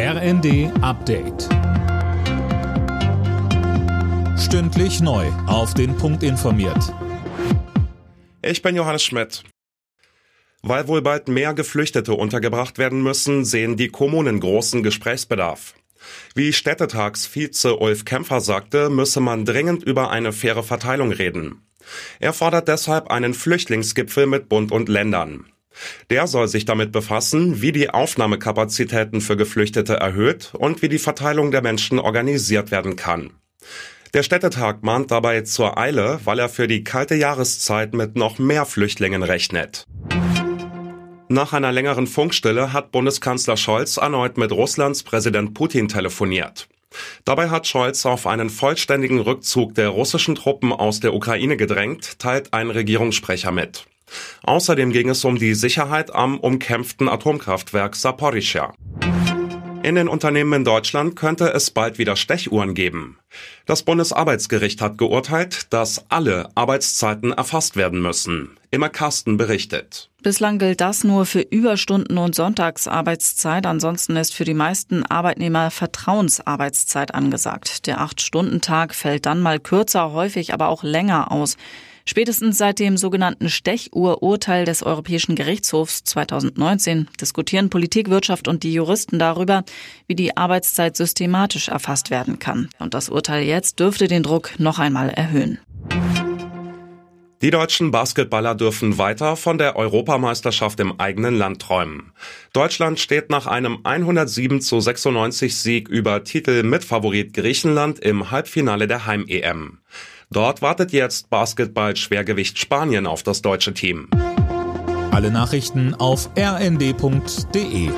RND Update. Stündlich neu. Auf den Punkt informiert. Ich bin Johannes Schmidt. Weil wohl bald mehr Geflüchtete untergebracht werden müssen, sehen die Kommunen großen Gesprächsbedarf. Wie Städtetagsvize Ulf Kämpfer sagte, müsse man dringend über eine faire Verteilung reden. Er fordert deshalb einen Flüchtlingsgipfel mit Bund und Ländern. Der soll sich damit befassen, wie die Aufnahmekapazitäten für Geflüchtete erhöht und wie die Verteilung der Menschen organisiert werden kann. Der Städtetag mahnt dabei zur Eile, weil er für die kalte Jahreszeit mit noch mehr Flüchtlingen rechnet. Nach einer längeren Funkstille hat Bundeskanzler Scholz erneut mit Russlands Präsident Putin telefoniert. Dabei hat Scholz auf einen vollständigen Rückzug der russischen Truppen aus der Ukraine gedrängt, teilt ein Regierungssprecher mit. Außerdem ging es um die Sicherheit am umkämpften Atomkraftwerk Saporischschja. In den Unternehmen in Deutschland könnte es bald wieder Stechuhren geben. Das Bundesarbeitsgericht hat geurteilt, dass alle Arbeitszeiten erfasst werden müssen. Immer Carsten berichtet. Bislang gilt das nur für Überstunden und Sonntagsarbeitszeit. Ansonsten ist für die meisten Arbeitnehmer Vertrauensarbeitszeit angesagt. Der Acht-Stunden-Tag fällt dann mal kürzer, häufig aber auch länger aus. Spätestens seit dem sogenannten Stechuhr-Urteil des Europäischen Gerichtshofs 2019 diskutieren Politik, Wirtschaft und die Juristen darüber, wie die Arbeitszeit systematisch erfasst werden kann. Und das Urteil jetzt dürfte den Druck noch einmal erhöhen. Die deutschen Basketballer dürfen weiter von der Europameisterschaft im eigenen Land träumen. Deutschland steht nach einem 107 zu 96 Sieg über Titel mit Favorit Griechenland im Halbfinale der Heim-EM. Dort wartet jetzt Basketball-Schwergewicht Spanien auf das deutsche Team. Alle Nachrichten auf rnd.de